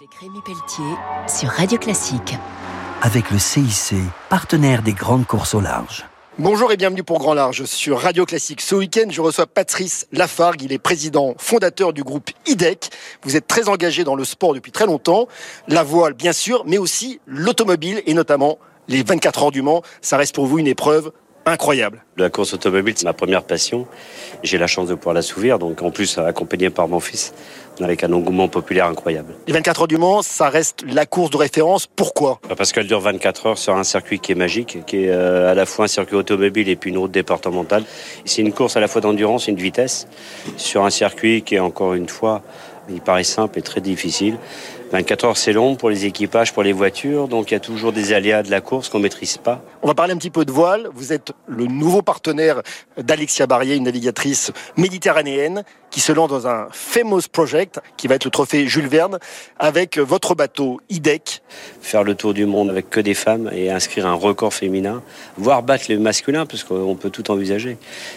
Avec Rémi Pelletier sur Radio Classique. Avec le CIC, partenaire des grandes courses au large. Bonjour et bienvenue pour Grand Large sur Radio Classique. Ce week-end, je reçois Patrice Lafargue. Il est président fondateur du groupe IDEC. Vous êtes très engagé dans le sport depuis très longtemps. La voile, bien sûr, mais aussi l'automobile et notamment les 24 heures du Mans. Ça reste pour vous une épreuve incroyable. La course automobile, c'est ma première passion. J'ai la chance de pouvoir la s'ouvrir, donc en plus accompagné par mon fils, avec un engouement populaire incroyable. Les 24 heures du Mans, ça reste la course de référence. Pourquoi? Parce qu'elle dure 24 heures sur un circuit qui est magique, qui est euh, à la fois un circuit automobile et puis une route départementale. C'est une course à la fois d'endurance et de vitesse, sur un circuit qui est encore une fois, il paraît simple et très difficile. 24 heures, c'est long pour les équipages, pour les voitures, donc il y a toujours des aléas de la course qu'on maîtrise pas. On va parler un petit peu de voile. Vous êtes le nouveau partenaire d'Alexia Barrier, une navigatrice méditerranéenne qui se lance dans un famous project qui va être le trophée Jules Verne avec votre bateau IDEC. Faire le tour du monde avec que des femmes et inscrire un record féminin, voire battre les masculins, parce qu'on peut tout envisager.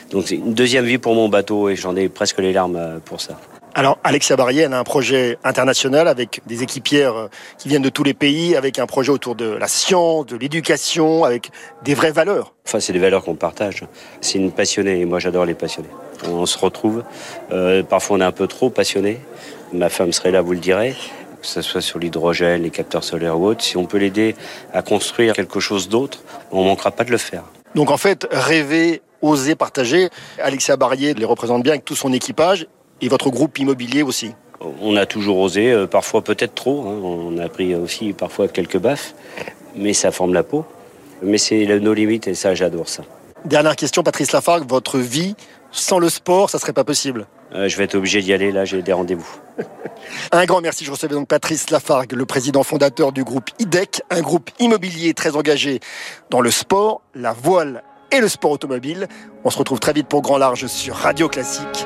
Donc c'est une deuxième vie pour mon bateau et j'en ai presque les larmes pour ça. Alors, Alexia Barrier, elle a un projet international avec des équipières euh, qui viennent de tous les pays, avec un projet autour de la science, de l'éducation, avec des vraies valeurs. Enfin, c'est des valeurs qu'on partage. C'est une passionnée et moi j'adore les passionnés. On se retrouve. Euh, parfois on est un peu trop passionné. Ma femme serait là, vous le direz. Que ce soit sur l'hydrogène, les capteurs solaires ou autres. Si on peut l'aider à construire quelque chose d'autre, on manquera pas de le faire. Donc en fait, rêver, oser partager. Alexia Barrier les représente bien avec tout son équipage et votre groupe immobilier aussi. On a toujours osé, euh, parfois peut-être trop. Hein. On a pris aussi parfois quelques baffes, mais ça forme la peau. Mais c'est nos limites et ça, j'adore ça. Dernière question, Patrice Lafargue, votre vie sans le sport, ça serait pas possible euh, Je vais être obligé d'y aller, là j'ai des rendez-vous. un grand merci, je recevais donc Patrice Lafargue, le président fondateur du groupe IDEC, un groupe immobilier très engagé dans le sport, la voile et le sport automobile. On se retrouve très vite pour Grand Large sur Radio Classique.